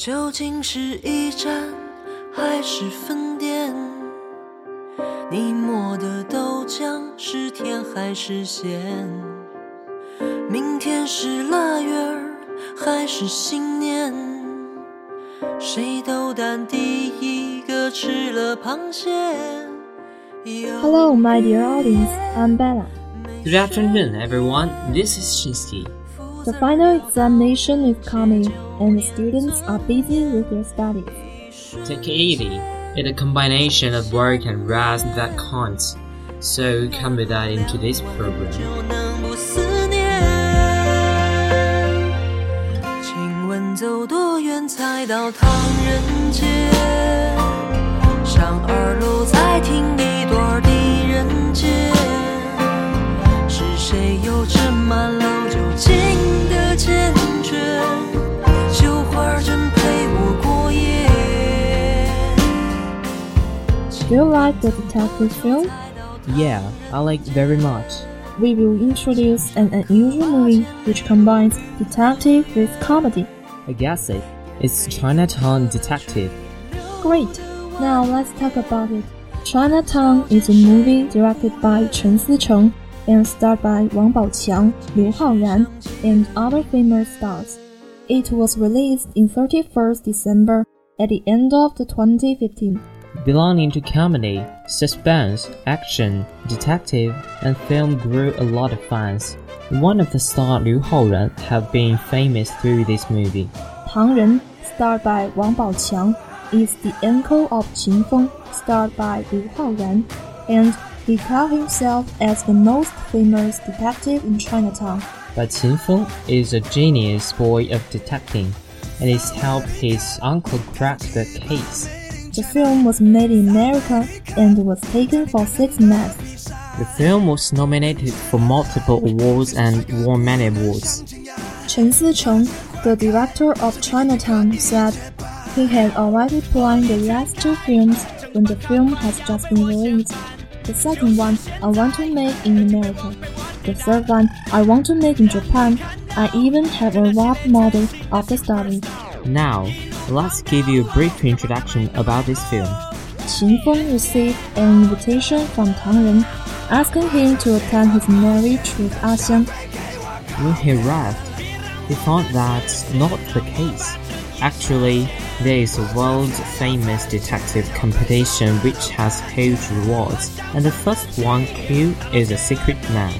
究竟是一站还是分店？你磨的豆浆是甜还是咸？明天是腊月儿还是新年？谁斗胆第一个吃了螃蟹 Hello, my dear audience. I'm Bella. Good afternoon, everyone. This is Shinsky. The final examination is coming, and the students are busy with their studies. Take it easy. It's a combination of work and rest that counts. So come with us into this program. 就能不思念。请问走多远才到唐人街？上二楼再听一段狄仁杰。是谁又斟满老 Do you like the detective film? Yeah, I like very much. We will introduce an unusual movie which combines detective with comedy. I guess it. It's Chinatown Detective. Great. Now let's talk about it. Chinatown is a movie directed by Chen Sicheng and starred by Wang Baoqiang, Liu Haoran, and other famous stars. It was released in 31st December at the end of the 2015. Belonging to comedy, suspense, action, detective, and film grew a lot of fans. One of the stars Liu Haoran have been famous through this movie. Tang Ren, starred by Wang Baoqiang, is the uncle of Qin Feng, starred by Liu Haoran, and he called himself as the most famous detective in Chinatown. But Qin Feng is a genius boy of detecting, and it's helped his uncle crack the case. The film was made in America and was taken for six months. The film was nominated for multiple awards and won many awards. Chen Sicheng, the director of Chinatown, said he had already planned the last two films when the film has just been released. The second one I want to make in America. The third one I want to make in Japan. I even have a rough model of the story. Now, let's give you a brief introduction about this film. Qin Feng received an invitation from Tang Ren, asking him to attend his marriage with A Xiang. When he arrived, he found that's not the case. Actually, there is a world famous detective competition which has huge rewards, and the first one killed is a secret man.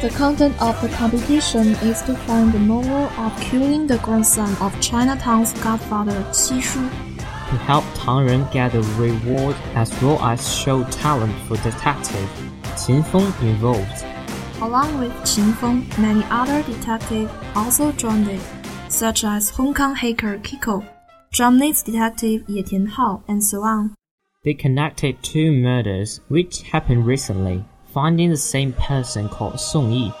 The content of the competition is to find the moral of killing the grandson of Chinatown's godfather Qi Shu. To help Tang Ren get a reward as well as show talent for detective, Qin Feng involved. Along with Qin Feng, many other detectives also joined it, such as Hong Kong hacker Kiko, Germany's detective Ye Tianhao, and so on. They connected two murders which happened recently, finding the same person called Song Yi.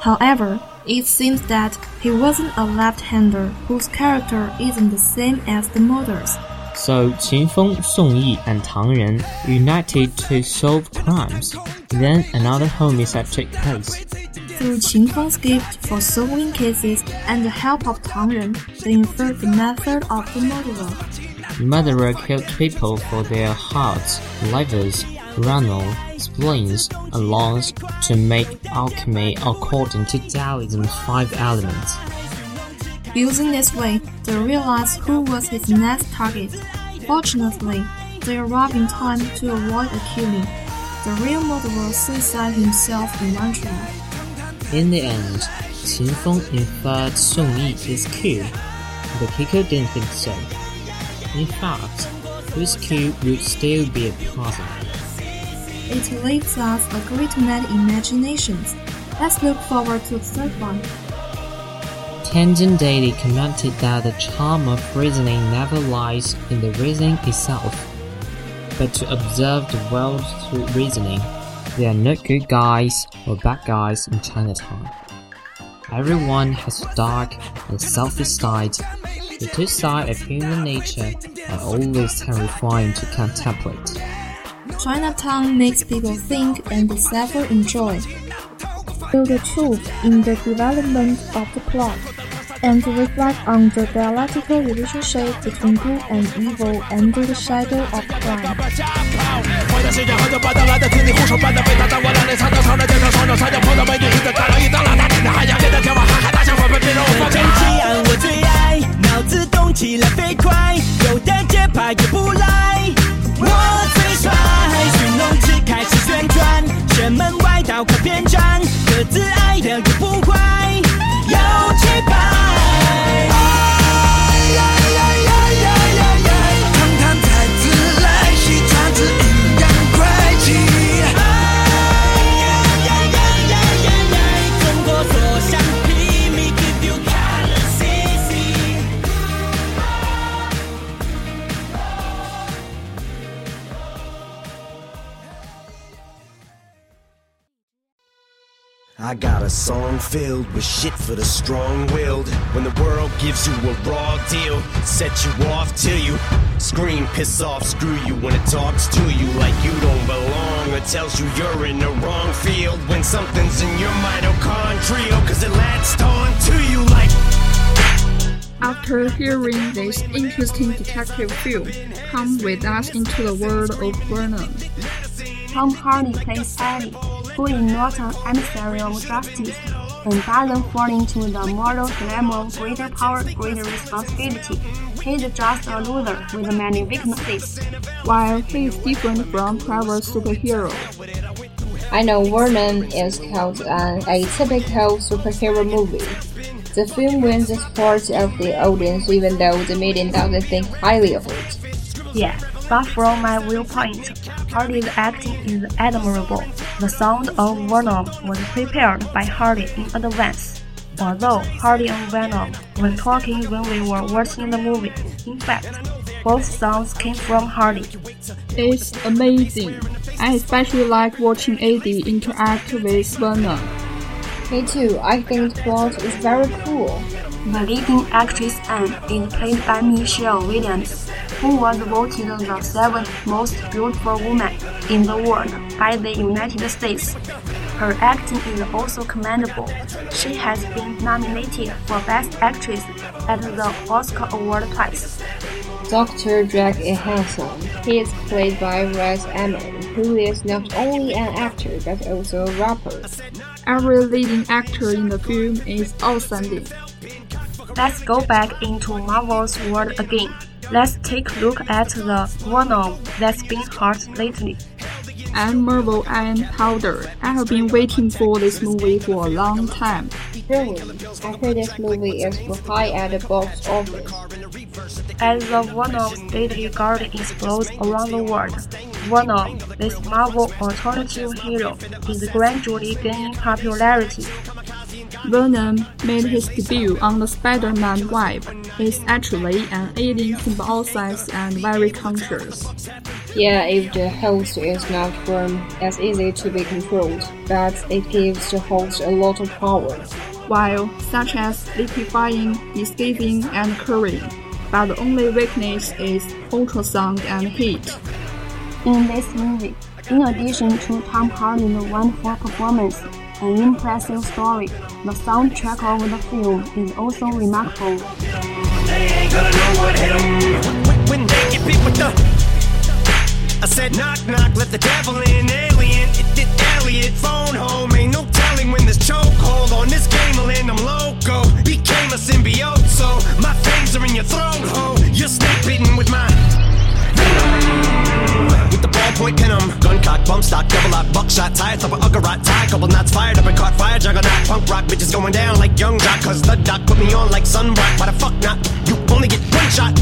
However, it seems that he wasn't a left-hander whose character isn't the same as the murders. So Qin Feng, Song Yi, and Tang Ren united to solve crimes. Then another homicide took place. Through Qin Feng's gift for solving cases and the help of Tang Ren, they inferred the method of the murderer. The murderer killed people for their hearts, livers, renal, spleens, and lungs to make alchemy according to Taoism's five elements. Using this way, they realized who was his next target. Fortunately, they arrived in time to avoid a killing. The real murderer suicided himself in one tree. In the end, Qin Feng inferred Song Yi is killed, but Kiko didn't think so. In fact, his kill would still be a puzzle. It leaves us a great many imaginations. Let's look forward to the third one. Tianjin Daily commented that the charm of reasoning never lies in the reasoning itself, but to observe the world through reasoning. There are no good guys or bad guys in Chinatown. Everyone has a dark and selfish side. The two sides of human nature are always terrifying to contemplate. Chinatown makes people think and decipher enjoy. Feel the truth in the development of the plot, and reflect on the dialectical relationship between good and evil under the shadow of crime. 回到现场，喝酒把到来的听你胡说八道，被他当我烂脸，藏到藏着，见到双手，擦脚碰到美女，一个大老一当拉大脸的，还想跟他跳舞，哈哈大笑，纷纷变成我放真气案我最爱，脑子动起来飞快，有的节拍也不赖，我最帅，寻龙只开始旋转，玄门歪道快偏站，各自爱的也不坏，I got a song filled with shit for the strong-willed. When the world gives you a raw deal, set you off till you scream, piss off, screw you. When it talks to you like you don't belong, or tells you you're in the wrong field. When something's in your mitochondrial, cause it latched on to you like. After hearing this interesting detective film, come with us into the world of Venom. Tom Hardy plays Eddie, who is not an emissary of justice and doesn't fall into the moral dilemma of greater power, greater responsibility. He's just a loser with many weaknesses. While he is different from private superhero. I know Venom is called an atypical superhero movie. The film wins the support of the audience even though the media doesn't think highly of it. Yeah, but from my viewpoint, Hardy's acting is admirable. The sound of Venom was prepared by Hardy in advance. Although Hardy and Venom were talking when we were watching the movie, in fact, both sounds came from Hardy. It's amazing. I especially like watching Eddie interact with Venom. Me too, I think the plot is very cool. The leading actress Anne is played by Michelle Williams, who was voted the seventh most beautiful woman in the world by the United States. Her acting is also commendable. She has been nominated for Best Actress at the Oscar Award twice. Dr. Drake E. Hansen. He is played by Riz Ahmed, who is not only an actor but also a rapper. Every leading actor in the film is outstanding. Let's go back into Marvel's world again. Let's take a look at the Venom that's been hot lately. I'm Marvel Iron Powder. I have been waiting for this movie for a long time. Really? I heard this movie is for high at the box office. As the Venom's deadly garden explodes around the world, Venom, this Marvel alternative hero, is gradually gaining popularity. Venom made his debut on the Spider-Man web. He's actually an alien symbiosis and very conscious. Yeah, if the host is not firm, it's easy to be controlled, but it gives the host a lot of power. While such as liquefying, escaping, and curing, but the only weakness is ultrasound and heat. In this movie, in addition to Tom Hardy's wonderful performance, an impressive story, the soundtrack of the film is also remarkable. I said knock knock, let the devil in, alien. It did Elliot, phone home, ain't no telling when this chokehold on this game will end. I'm loco, tie, top of Uggarot, tie, couple knots fired up and caught fire, juggernaut, punk rock, bitches going down like young jock, cause the doc put me on like sunblock. Why the fuck not? You only get one shot.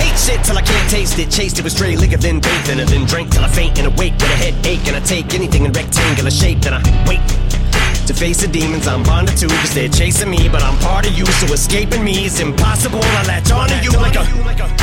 Ate shit till I can't taste it. Chased it with stray liquor, then bathed in it, then drank till I faint and awake with a headache. And I take anything in rectangular shape, then I wait. To face the demons I'm bonded to, cause they're chasing me, but I'm part of you, so escaping me is impossible. I latch on onto you like a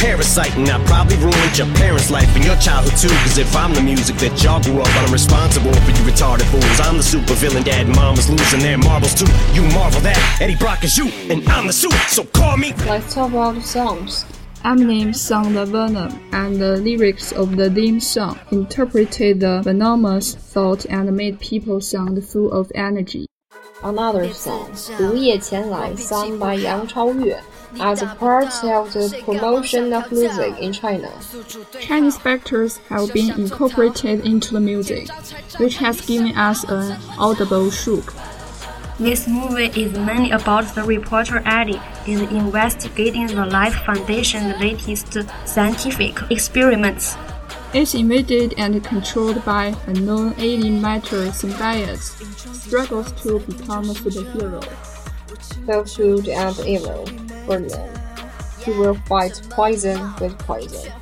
parasite, and I probably ruined your parents' life and your childhood too. Cause if I'm the music that y'all grew up on, I'm responsible for you retarded fools. I'm the super villain, dad and mom was losing their marbles too. You marvel that Eddie Brock is you, and I'm the suit, so call me. Let's talk about the songs. Eminem sang the Venom, and the lyrics of the theme song interpreted the venomous thought and made people sound full of energy. Another song, 毒液前来, sung by Yang Chaoyue, as a part of the promotion of music in China. Chinese factors have been incorporated into the music, which has given us an audible shook. This movie is mainly about the reporter Eddie is investigating the Life Foundation's latest scientific experiments. It's invaded and controlled by unknown alien matter symbiotes, struggles to become a superhero. Both good and evil, Brilliant. He will fight poison with poison.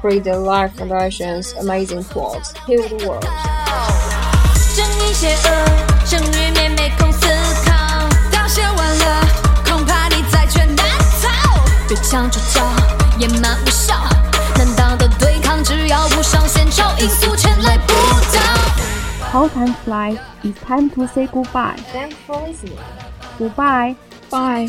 Create the Life Foundation's amazing plot, heal the world. 正义邪恶，胜率面没空思考，凋谢完了，恐怕你再却难逃。对枪出招，野蛮无效，难道的对抗只要不上线，超音速前来不到。 How time flies, it's time to say goodbye. Thanks for listening. Goodbye. Bye.